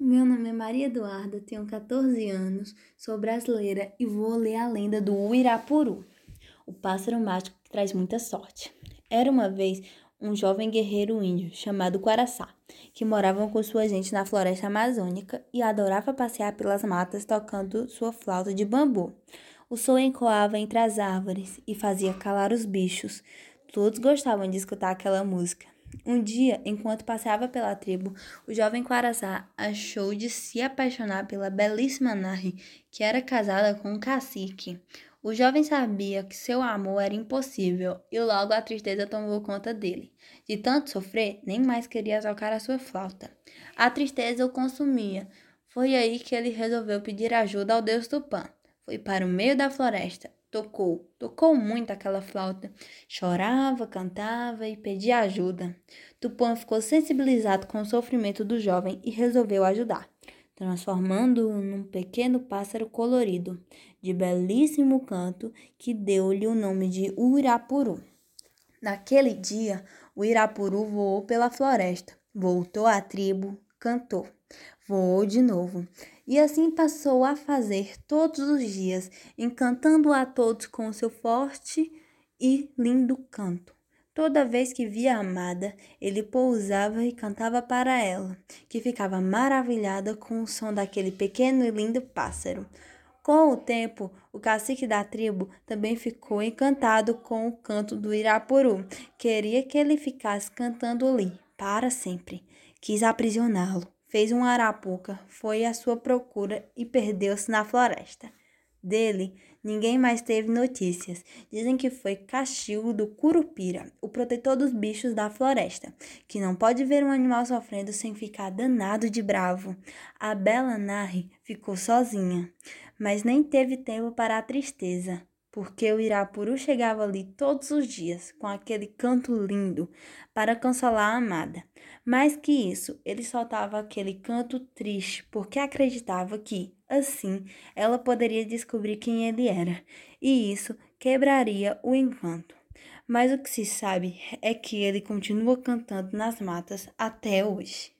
Meu nome é Maria Eduarda, tenho 14 anos, sou brasileira e vou ler a lenda do Uirapuru, o pássaro mágico que traz muita sorte. Era uma vez um jovem guerreiro índio chamado Quaraçá, que morava com sua gente na floresta amazônica e adorava passear pelas matas tocando sua flauta de bambu. O som ecoava entre as árvores e fazia calar os bichos. Todos gostavam de escutar aquela música. Um dia, enquanto passeava pela tribo, o jovem Quaraçá achou de se apaixonar pela belíssima Nari, que era casada com um cacique. O jovem sabia que seu amor era impossível e logo a tristeza tomou conta dele. De tanto sofrer, nem mais queria tocar a sua flauta. A tristeza o consumia. Foi aí que ele resolveu pedir ajuda ao deus Tupã. Foi para o meio da floresta Tocou, tocou muito aquela flauta. Chorava, cantava e pedia ajuda. Tupã ficou sensibilizado com o sofrimento do jovem e resolveu ajudar, transformando-o num pequeno pássaro colorido, de belíssimo canto, que deu-lhe o nome de Urapuru. Naquele dia, o Irapuru voou pela floresta, voltou à tribo, cantou voou de novo. E assim passou a fazer todos os dias, encantando a todos com seu forte e lindo canto. Toda vez que via a amada, ele pousava e cantava para ela, que ficava maravilhada com o som daquele pequeno e lindo pássaro. Com o tempo, o cacique da tribo também ficou encantado com o canto do Irapuru. Queria que ele ficasse cantando ali para sempre. Quis aprisioná-lo fez uma arapuca, foi à sua procura e perdeu-se na floresta. Dele, ninguém mais teve notícias. Dizem que foi castigo do Curupira, o protetor dos bichos da floresta, que não pode ver um animal sofrendo sem ficar danado de bravo. A bela Nari ficou sozinha, mas nem teve tempo para a tristeza porque o Irapuru chegava ali todos os dias com aquele canto lindo para consolar a amada. Mais que isso, ele soltava aquele canto triste porque acreditava que, assim, ela poderia descobrir quem ele era, e isso quebraria o encanto. Mas o que se sabe é que ele continua cantando nas matas até hoje.